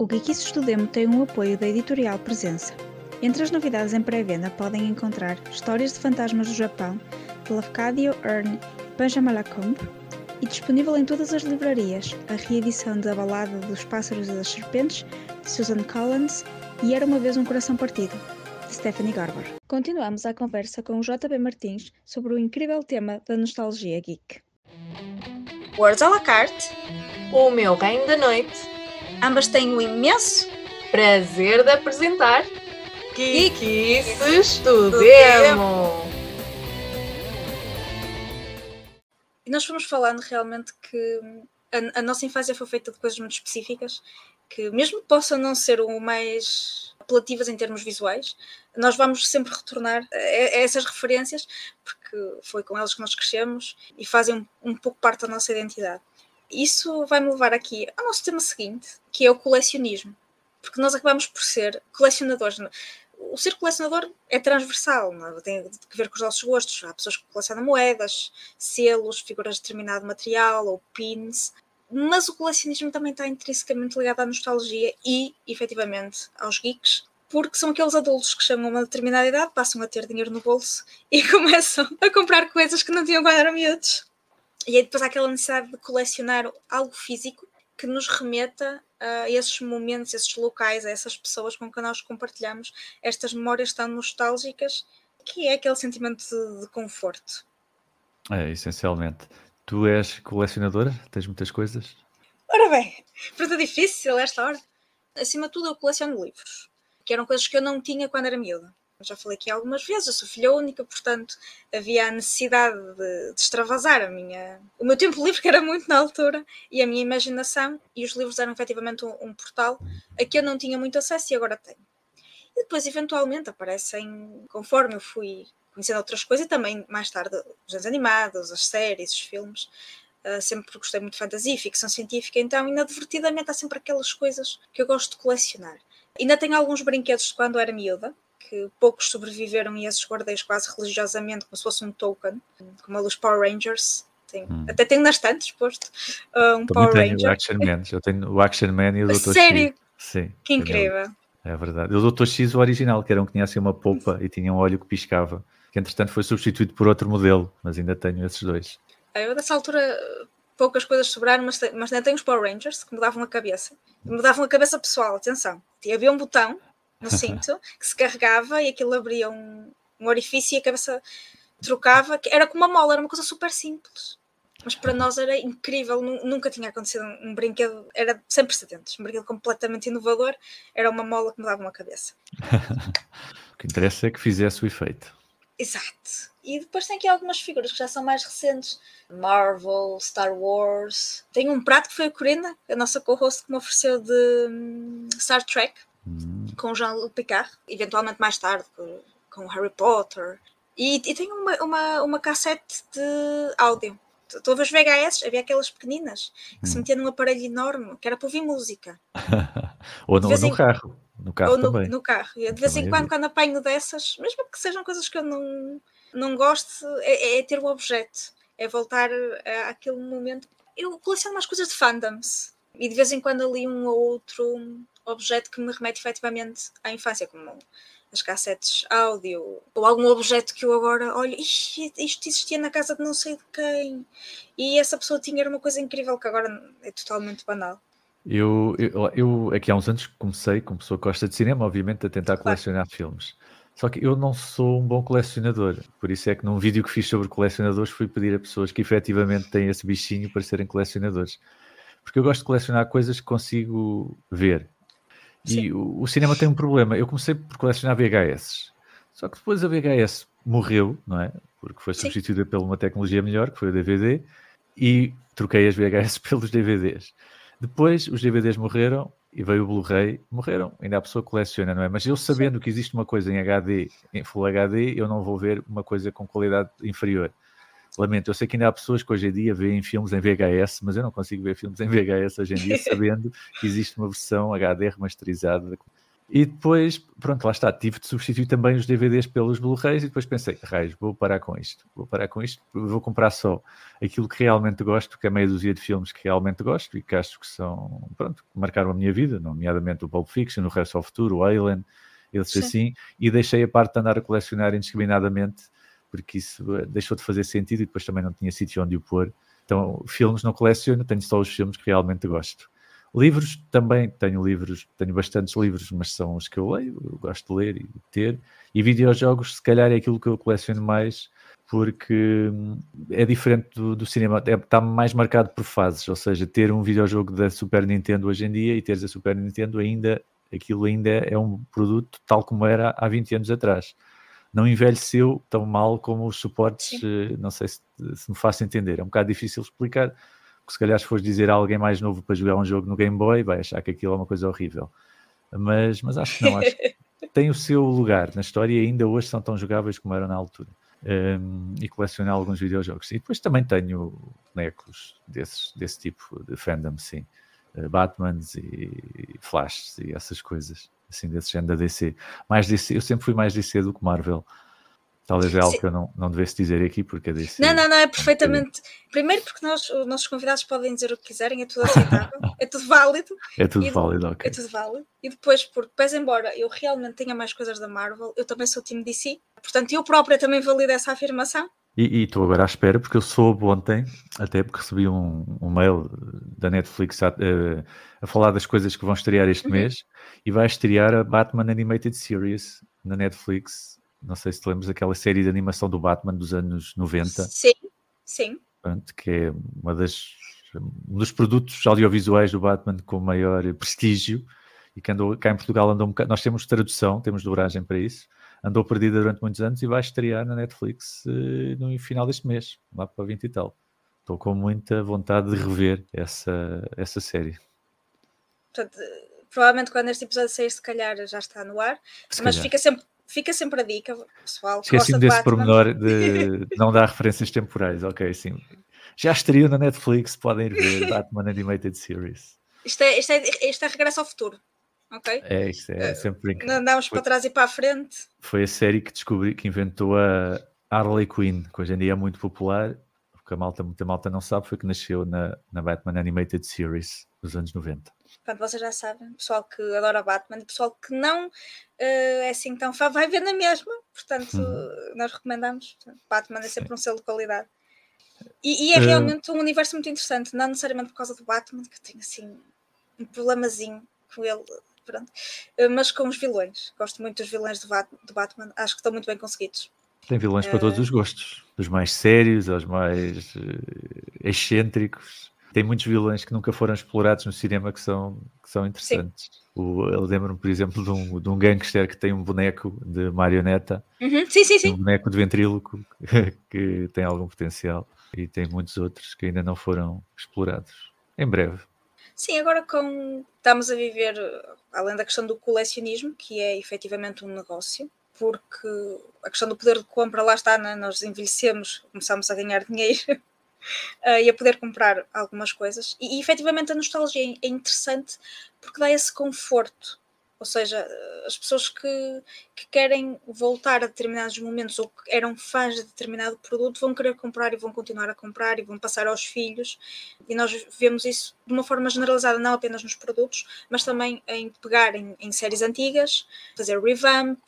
O Geekices do Demo tem um apoio da editorial Presença. Entre as novidades em pré-venda podem encontrar Histórias de Fantasmas do Japão, de Lafcadio Earn Benjamin Lacombe, e disponível em todas as livrarias, a reedição da Balada dos Pássaros e das Serpentes, de Susan Collins, e Era Uma Vez um Coração Partido, de Stephanie Garber. Continuamos a conversa com o JB Martins sobre o incrível tema da nostalgia geek. Words à la carte, O meu reino da noite. Ambas têm o imenso Prazer de apresentar do do Demo. E nós fomos falando realmente que a, a nossa infância foi feita de coisas muito específicas, que mesmo que possam não ser o mais apelativas em termos visuais, nós vamos sempre retornar a, a essas referências, porque foi com elas que nós crescemos e fazem um, um pouco parte da nossa identidade. Isso vai-me levar aqui ao nosso tema seguinte, que é o colecionismo. Porque nós acabamos por ser colecionadores. O ser colecionador é transversal, é? tem que ver com os nossos gostos. Há pessoas que colecionam moedas, selos, figuras de determinado material ou pins, mas o colecionismo também está intrinsecamente ligado à nostalgia e, efetivamente, aos geeks, porque são aqueles adultos que chegam a uma determinada idade, passam a ter dinheiro no bolso e começam a comprar coisas que não tinham quando eram miúdos. E aí depois há aquela necessidade de colecionar algo físico que nos remeta a esses momentos, esses locais, a essas pessoas com quem nós compartilhamos estas memórias tão nostálgicas, que é aquele sentimento de, de conforto. É, essencialmente. Tu és colecionadora? Tens muitas coisas? Ora bem, pergunta difícil esta hora. Acima de tudo, eu coleciono livros, que eram coisas que eu não tinha quando era miúda. Já falei aqui algumas vezes, eu sou filha única, portanto havia a necessidade de, de extravasar a minha, o meu tempo livre, que era muito na altura, e a minha imaginação, e os livros eram efetivamente um, um portal a que eu não tinha muito acesso e agora tenho. E depois, eventualmente, aparecem, conforme eu fui conhecendo outras coisas, e também mais tarde os desenhos animados, as séries, os filmes. Uh, sempre gostei muito de fantasia ficção científica, então inadvertidamente há sempre aquelas coisas que eu gosto de colecionar. Ainda tenho alguns brinquedos de quando era miúda, que poucos sobreviveram e esses guardei quase religiosamente, como se fosse um token, como a dos Power Rangers. Tenho, Hum. Até tenho na estante exposto uh, um Também Power tenho o Ranger. Action Man. Eu tenho o Action Man e o Dr. sério? X. Sim. Que incrível! É verdade. O Dr. X, o original, que era um que tinha assim uma polpa e tinha um olho que piscava, que entretanto foi substituído por outro modelo, mas ainda tenho esses dois. Eu, dessa altura, poucas coisas sobraram, mas, mas ainda tenho os Power Rangers que me davam a cabeça. Me davam a cabeça pessoal, atenção. E havia um botão no cinto que se carregava e aquilo abria um, um orifício e a cabeça trocava. que Era como uma mola, era uma coisa super simples. Mas para nós era incrível, nu- nunca tinha acontecido um brinquedo, era sem precedentes, um brinquedo completamente inovador, era uma mola que me dava uma cabeça. O que interessa é que fizesse o efeito. Exato. E depois tem aqui algumas figuras que já são mais recentes. Marvel, Star Wars. Tem um prato que foi a Corinna, a nossa co-host, que me ofereceu de hum, Star Trek, com Jean-Luc Picard. Eventualmente mais tarde, com, Harry Potter. E, e tem uma, uma, uma cassete de áudio. Estou a ver os VHS, havia aquelas pequeninas, que se Hum. metia num aparelho enorme, que era para ouvir música. ou no, no carro. No carro ou no, também. no carro. De vez em quando, quando apanho dessas, mesmo que sejam coisas que eu não, não gosto, é, é ter um objeto. É voltar a- àquele momento. Eu coleciono mais coisas de fandoms. E de vez em quando ali um ou outro objeto que me remete efetivamente à infância, como as cassetes áudio, ou algum objeto que eu agora olho, "Ixi, isto existia na casa de não sei de quem, e essa pessoa tinha uma coisa incrível que agora é totalmente banal. Eu, eu, eu aqui há uns anos comecei, como pessoa que gosta de cinema, obviamente, a tentar colecionar filmes. Só que eu não sou um bom colecionador, por isso é que num vídeo que fiz sobre colecionadores fui pedir a pessoas que efetivamente têm esse bichinho para serem colecionadores. Porque eu gosto de colecionar coisas que consigo ver. E Sim. o, o cinema tem um problema. Eu comecei por colecionar VHS. Só que depois a VHS morreu, não é? Porque foi Sim. substituída por uma tecnologia melhor, que foi o DVD, e troquei as VHS pelos DVDs. Depois os DVDs morreram e veio o Blu-ray, morreram. Ainda a pessoa coleciona, não é? Mas eu sabendo que existe uma coisa em HD, em Full HD, eu não vou ver uma coisa com qualidade inferior. Lamento, eu sei que ainda há pessoas que hoje em dia veem filmes em VHS, mas eu não consigo ver filmes em VHS hoje em dia sabendo que existe uma versão HD remasterizada. E depois, pronto, lá está, tive de substituir também os DVDs pelos Blu-rays e depois pensei, raios, vou parar com isto, vou parar com isto, vou comprar só aquilo que realmente gosto, que é meia dúzia de filmes que realmente gosto e que acho que são, pronto, marcaram a minha vida, nomeadamente o Pulp Fiction, o Resto ao Futuro, o Alien, eles assim, e deixei a parte de andar a colecionar indiscriminadamente, porque isso eh, deixou de fazer sentido e depois também não tinha sítio onde o pôr. Então, filmes não coleciono, tenho só os filmes que realmente gosto. Livros também, tenho livros, tenho bastantes livros, mas são os que eu leio, eu gosto de ler e ter. E videojogos, se calhar, é aquilo que eu coleciono mais, porque hum, é diferente do, do cinema, é, está mais marcado por fases, ou seja, ter um videojogo da Super Nintendo hoje em dia e teres a Super Nintendo ainda, aquilo ainda é um produto tal como era há 20 anos atrás. Não envelheceu tão mal como os suportes, Sim. Eh, não sei se, se me faço entender, é um bocado difícil explicar, que se calhar se fores dizer a alguém mais novo para jogar um jogo no Game Boy, vai achar que aquilo é uma coisa horrível. Mas, mas acho que não, acho que tem o seu lugar na história e ainda hoje são tão jogáveis como eram na altura. Um, e colecionar alguns videojogos. E depois também tenho bonecos desses, desse tipo de fandom, sim. Uh, Batmans e Flash e essas coisas, assim, desse género da DC. Mais DC, eu sempre fui mais DC do que Marvel. Talvez é algo Sim. que eu não, não devesse dizer aqui, porque disse. Não, não, não, é perfeitamente. Primeiro, porque nós, os nossos convidados podem dizer o que quiserem, é tudo aceitável, é tudo válido. É tudo válido, ok. É tudo válido. E depois, porque, pese embora eu realmente tenha mais coisas da Marvel, eu também sou time DC. Portanto, eu própria também valido essa afirmação. E estou agora à espera, porque eu soube ontem, até porque recebi um, um mail da Netflix a, a, a, falar das coisas que vão estrear este uhum. mês, e vai estrear a Batman Animated Series na Netflix não sei se te lembras daquela série de animação do Batman dos anos 90. Sim, sim. Pronto, que é uma das, um dos produtos audiovisuais do Batman com maior prestígio e que andou cá em Portugal andou um bocado, nós temos tradução, temos dobragem para isso, andou perdida durante muitos anos e vai estrear na Netflix uh, no final deste mês, lá para 20 e tal. Estou com muita vontade de rever essa, essa série. Portanto, provavelmente quando este episódio sair, se calhar já está no ar, se mas calhar. fica sempre fica sempre a dica, pessoal. Esqueci-me desse pormenor de não dar referências temporais, ok, sim. Já estreou na Netflix, podem ir ver Batman Animated Series. Isto é, isto é, isto é regresso ao futuro, ok? É, isto é, é sempre incrível. Andamos para trás e para a frente. Foi a série que descobri, que inventou a Harley Quinn, que hoje em dia é muito popular, porque a malta, muita malta não sabe, foi que nasceu na, na Batman Animated Series dos anos 90. Portanto, vocês já sabem, pessoal que adora Batman pessoal que não uh, é assim tão fã, vai ver na mesma. Portanto, uhum. nós recomendamos. Batman é sempre Sim. um selo de qualidade. E, e é uh... realmente um universo muito interessante, não necessariamente por causa do Batman, que eu tenho assim um problemazinho com ele, pronto, uh, mas com os vilões. Gosto muito dos vilões do, Bat do Batman, acho que estão muito bem conseguidos. Tem vilões para todos os gostos, dos mais sérios aos mais excêntricos tem muitos vilões que nunca foram explorados no cinema que são, que são interessantes. O, eu lembro-me, por exemplo, de um, de um gangster que tem um boneco de marioneta. Uhum. Sim, sim, sim. Um boneco de ventríloco que tem algum potencial. E tem muitos outros que ainda não foram explorados. Em breve. Sim, agora com estamos a viver, além da questão do colecionismo, que é efetivamente um negócio, porque a questão do poder de compra lá está, né? nós envelhecemos, começamos a ganhar dinheiro uh, e a poder comprar algumas coisas. E, e efetivamente a nostalgia é, é interessante porque dá esse conforto. Ou seja, as pessoas que, que, querem voltar a determinados momentos ou que eram fãs de determinado produto vão querer comprar e vão continuar a comprar e vão passar aos filhos. E nós vemos isso de uma forma generalizada, não apenas nos produtos, mas também em pegar em, em séries antigas, fazer revamp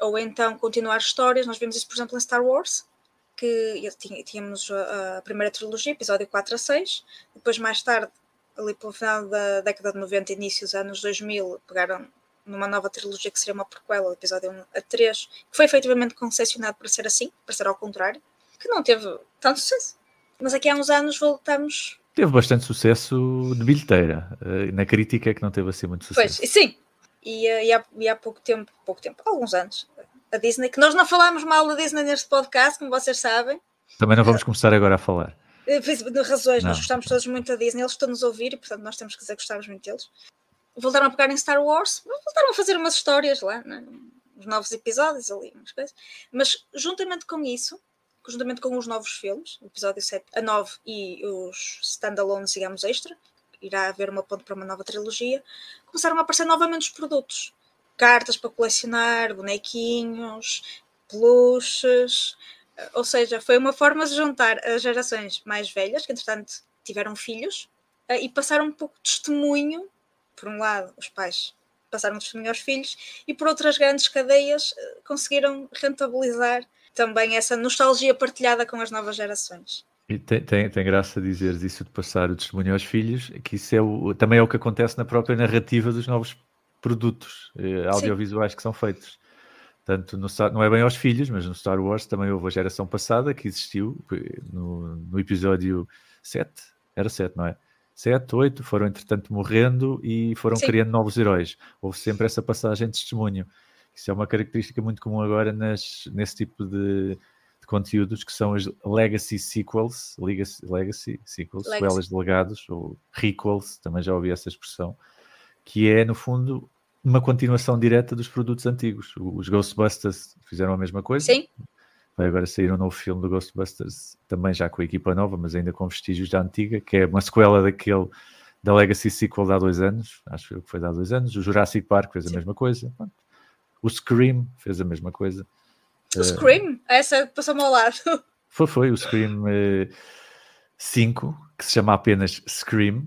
ou então continuar histórias. Nós vemos isso, por exemplo, em Star Wars que tínhamos a, primeira trilogia, episódio 4 a 6, depois mais tarde, ali pelo final da década de 90, início dos anos 2000, pegaram numa nova trilogia que seria uma prequela, episódio 1 a 3, que foi efetivamente concepcionado para ser assim, para ser ao contrário, que não teve tanto sucesso. Mas aqui há uns anos voltamos. Teve bastante sucesso de bilheteira. Eh, na crítica é que não teve assim muito sucesso. Pois, sim. E, eh, e, há, e há pouco tempo, pouco tempo, alguns anos, a Disney, que nós não falamos mal da Disney neste podcast, como vocês sabem. Também não vamos começar agora a falar. Eh, de razões, não. nós gostamos todos muito da Disney, eles estão-nos a ouvir e, portanto, nós temos que dizer que gostamos muito deles. Voltaram a pegar em Star Wars, voltaram a fazer umas histórias lá, né? os novos episódios ali, umas coisas. Mas, juntamente com isso, juntamente com os novos filmes, o episódio 7 a 9 e os standalones, digamos, extra, irá haver uma ponte para uma nova trilogia, começaram a aparecer novamente os produtos cartas para colecionar, bonequinhos, peluches. Ou seja, foi uma forma de juntar as gerações mais velhas, que entretanto tiveram filhos, eh, e passar um pouco de testemunho. Por um lado, os pais passaram testemunho aos filhos, e por outras grandes cadeias eh, conseguiram rentabilizar também essa nostalgia partilhada com as novas gerações. E tem, tem, tem graça dizeres isso de passar o testemunho aos filhos, que isso é o, também é o que acontece na própria narrativa dos novos produtos eh, audiovisuais Sim. que são feitos. Tanto no, não é bem aos filhos, mas no Star Wars também houve a geração passada que existiu no, no episódio 7, era 7, não é? 7, 8 foram entretanto morrendo e foram Sim. criando novos heróis. Houve sempre essa passagem de testemunho. Isso é uma característica muito comum agora nas, nesse tipo de, de conteúdos que são as legacy sequels, legacy, legacy sequels, legacy. sequelas de legados, ou requels, também já ouvi essa expressão, que é no fundo uma continuação direta dos produtos antigos. Os Ghostbusters fizeram a mesma coisa. Sim. Vai agora sair um novo filme do Ghostbusters, também já com a equipa nova, mas ainda com vestígios da antiga, que é uma sequela daquele da Legacy Sequel de há dois anos, acho que foi de há dois anos. O Jurassic Park fez a Sim. mesma coisa. O Scream fez a mesma coisa. O uh, Scream? Essa passou-me ao lado. Foi, foi. O Scream uh, 5, que se chama apenas Scream,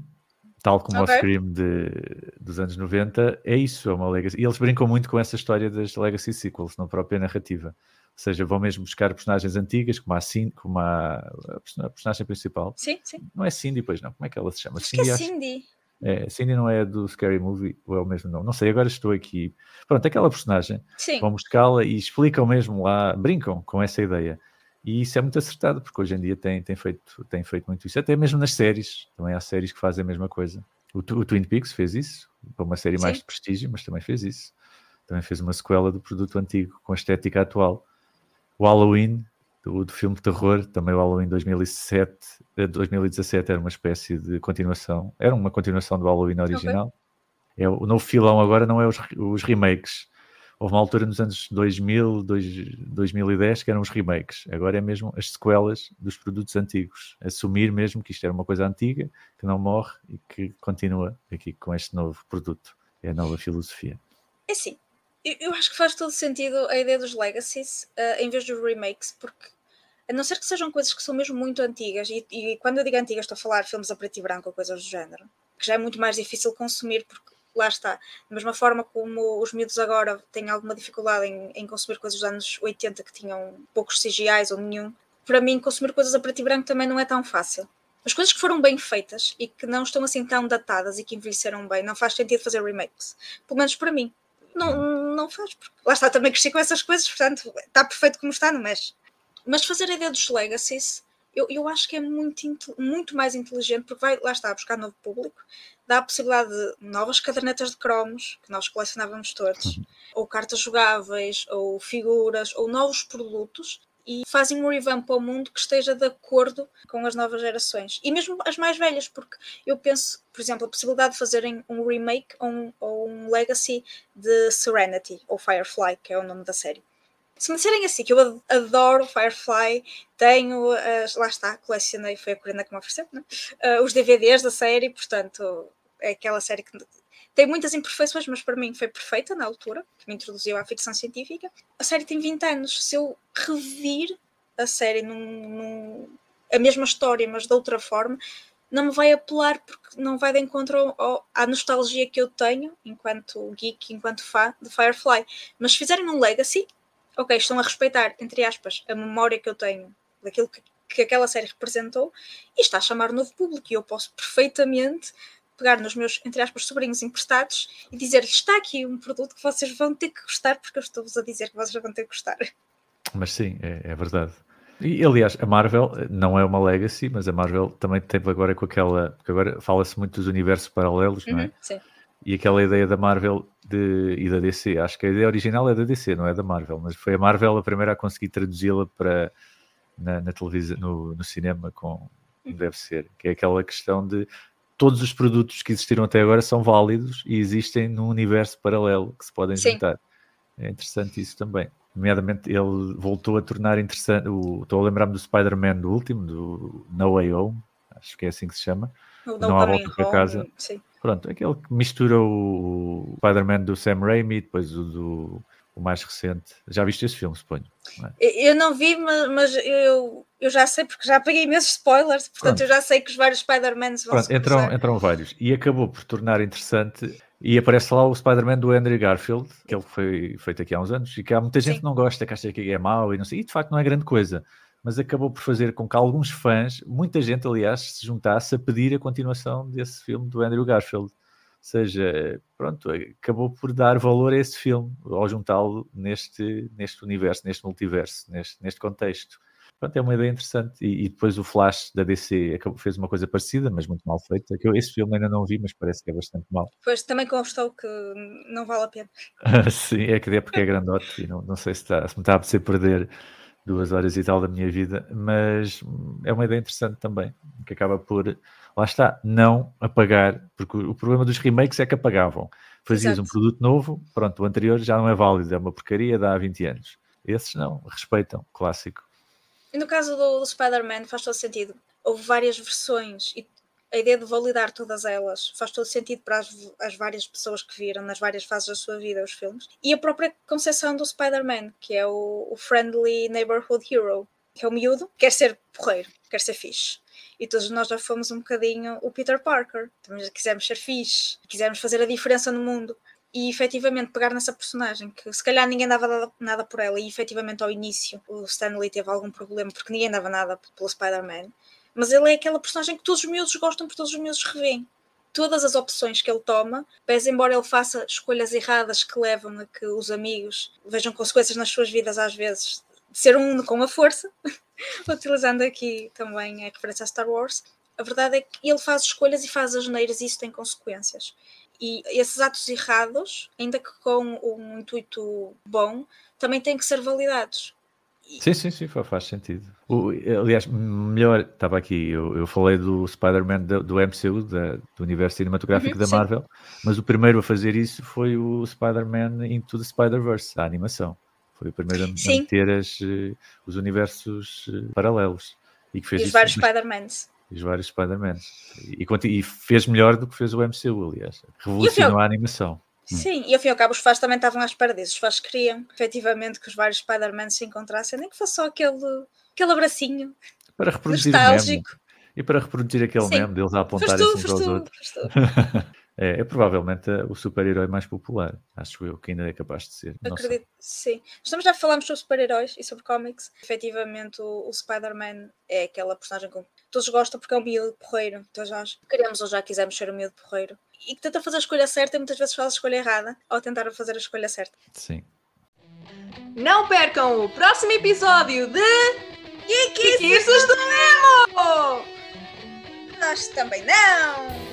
tal como okay. o Scream de, dos anos 90, é isso, é uma legacy. E eles brincam muito com essa história das legacy sequels, na própria narrativa. Ou seja, vão mesmo buscar personagens antigas, como a Cindy, como a, a personagem principal. Sim, sim. Não é Cindy, pois não. Como é que ela se chama? Acho Cindy, que é Cindy. É, Cindy não é do Scary Movie, ou é o mesmo nome? Não sei, agora estou aqui. Pronto, aquela personagem. Sim. Vão buscá-la e explicam mesmo lá, brincam com essa ideia. E isso é muito acertado, porque hoje em dia tem, tem, feito, tem feito muito isso. Até mesmo nas séries, também há séries que fazem a mesma coisa. O, o Twin Peaks fez isso, para uma série Sim. mais de prestígio, mas também fez isso. Também fez uma sequela do produto antigo, com a estética atual. O Halloween, do, do filme de terror, também o Halloween 2007, 2017 era uma espécie de continuação, era uma continuação do Halloween original. Okay. É, o novo filão agora não é os, os remakes, houve uma altura nos anos 2000, 2010 que eram os remakes. Agora é mesmo as sequelas dos produtos antigos. Assumir mesmo que isto era uma coisa antiga, que não morre e que continua aqui com este novo produto. É a nova filosofia. É sim. Eu acho que faz todo sentido a ideia dos legacies uh, em vez dos remakes, porque a não ser que sejam coisas que são mesmo muito antigas, e, e quando eu digo antigas estou a falar filmes a preto e branco ou coisas do género, que já é muito mais difícil consumir porque lá está. Da mesma forma como os miúdos agora têm alguma dificuldade em, em consumir coisas dos anos 80 que tinham poucos CGIs ou nenhum, para mim consumir coisas a preto e branco também não é tão fácil. As coisas que foram bem feitas e que não estão assim tão datadas e que envelheceram bem, não faz sentido fazer remakes. Pelo menos para mim. Não, não faz, porque lá está, também cresci com essas coisas, portanto está perfeito como está, não mexe. Mas fazer a ideia dos legacies eu, eu acho que é muito, muito mais inteligente, porque vai, lá está, buscar novo público, dá a possibilidade de novas cadernetas de cromos, que nós colecionávamos todos, uhum. ou cartas jogáveis, ou figuras, ou novos produtos, e fazem um revamp ao mundo que esteja de acordo com as novas gerações. E mesmo as mais velhas, porque eu penso, por exemplo, a possibilidade de fazerem um remake ou um, ou um legacy de Serenity, ou Firefly, que é o nome da série se me disserem assim, que eu adoro Firefly, tenho, lá está, colecionei, foi a Corina que me ofereceu, né? uh, os DVDs da série, portanto, é aquela série que tem muitas imperfeições, mas para mim foi perfeita na altura, que me introduziu à ficção científica. A série tem 20 anos, se eu revir a série num, num, a mesma história, mas de outra forma, não me vai apelar porque não vai de encontro ao, à nostalgia que eu tenho enquanto geek, enquanto fã de Firefly. Mas se fizerem um Legacy, ok, estão a respeitar, entre aspas, a memória que eu tenho daquilo que, que aquela série representou e está a chamar um novo público e eu posso perfeitamente pegar nos meus, entre aspas, sobrinhos emprestados e dizer-lhes está aqui um produto que vocês vão ter que gostar porque eu estou-vos a dizer que vocês vão ter que gostar. Mas sim, é, é verdade. E aliás, a Marvel não é uma legacy, mas a Marvel também teve agora com aquela. Porque agora fala-se muito dos universos paralelos, uhum, não é? Uhum, sim. E aquela ideia da Marvel de, e da DC, acho que a ideia original é da DC, não é da Marvel, mas foi a Marvel a primeira a conseguir traduzi-la para na, na televisão, no, no, cinema, com deve ser, que é aquela questão de todos os produtos que existiram até agora são válidos e existem num universo paralelo que se podem Sim. juntar. É interessante isso também. Nomeadamente, ele voltou a tornar interessante. O, estou a lembrar-me do Spider-Man do último, do No Way Home, acho que é assim que se chama. não há volta para casa. Sim Pronto, aquele que mistura o Spider-Man do Sam Raimi, depois o do o mais recente. Já viste esse filme, suponho? Não é? Eu não vi, mas, mas, eu, eu já sei, porque já peguei imensos spoilers, portanto Pronto. eu já sei que os vários Spider-Mans vão Pronto, entram, entram vários. E acabou por tornar interessante. E aparece lá o Spider-Man do Andrew Garfield, que ele foi feito aqui há uns anos, e que há muita gente Sim. que não gosta, que acha que é mau e não sei. E de facto não é grande coisa mas acabou por fazer com que alguns fãs, muita gente aliás, se juntasse a pedir a continuação desse filme do Andrew Garfield seja, pronto, acabou por dar valor a esse filme ao juntá-lo neste, neste universo, neste multiverso, neste, neste contexto. Pronto, é uma ideia interessante. E, e depois o Flash da DC acabou, fez uma coisa parecida, mas muito mal feita. Que eu, esse filme ainda não vi, mas parece que é bastante mal. Pois também constou que não vale a pena. Sim, é que é porque é grandote e não, não sei se, está, se me está a apetecer perder duas horas e tal da minha vida, mas é uma ideia interessante também, que acaba por lá está, não apagar, porque o problema dos remakes é que apagavam. Fazias Exato. um produto novo, pronto, o anterior já não é válido, é uma porcaria, dá há 20 anos. Esses não, respeitam, clássico. E no caso do, do Spider-Man faz todo sentido. Houve várias versões e a ideia de validar todas elas faz todo sentido para as, as, várias pessoas que viram nas várias fases da sua vida os filmes. E a própria concepção do Spider-Man, que é o, o Friendly Neighborhood Hero, que é o miúdo, quer ser porreiro, quer ser fixe e todos nós já fomos um bocadinho o Peter Parker. Também quisemos ser fixe, quisemos fazer a diferença no mundo. E efetivamente pegar nessa personagem que se calhar ninguém dava nada por ela, e efetivamente ao início o Stanley teve algum problema porque ninguém dava nada pelo Spider-Man, mas ele é aquela personagem que todos os miúdos gostam porque todos os miúdos revêem. Todas as opções que ele toma, pese embora ele faça escolhas erradas que levam a que os amigos vejam consequências nas suas vidas às vezes de ser um com a força, utilizando aqui também a referência a Star Wars, a verdade é que ele faz escolhas e faz as neiras e isso tem consequências. E esses atos errados, ainda que com um intuito bom, também têm que ser validados. Sim, sim, sim, faz sentido. O, aliás, melhor, estava aqui, eu, eu falei do Spider-Man do, do, MCU, da, do universo cinematográfico uhum, da Marvel, sim. mas o primeiro a fazer isso foi o Spider-Man Into the Spider-Verse, a animação. Foi o primeiro a meter as, uh, os universos uh, paralelos. E, que fez e os vários Spider-Mans. Os vários Spider-Mans. E, e, fez melhor do que fez o MCU, aliás. Revolucionou a animação. Hum. Sim, e ao fim e ao cabo os fãs também estavam à espera disso. Os fãs queriam efetivamente que os vários Spider-Man se encontrassem, nem que fosse só aquele, aquele abracinho para reproduzir nostálgico. E para reproduzir aquele Sim. meme deles a apontarem uns aos tu, outros. É, é provavelmente o super-herói mais popular, acho eu, que ainda é capaz de ser. Acredito, sim. Estamos já falamos sobre super-heróis e sobre cómics. Efetivamente, o, o Spider-Man é aquela personagem com todos gostam porque é um miúdo porreiro. Então já queremos ou já quisemos ser um miúdo porreiro. E que tenta fazer a escolha certa e muitas vezes faz a escolha errada ao tentar fazer a escolha certa. Sim. Não percam o próximo episódio de Geekices do Nemo! Nós também não!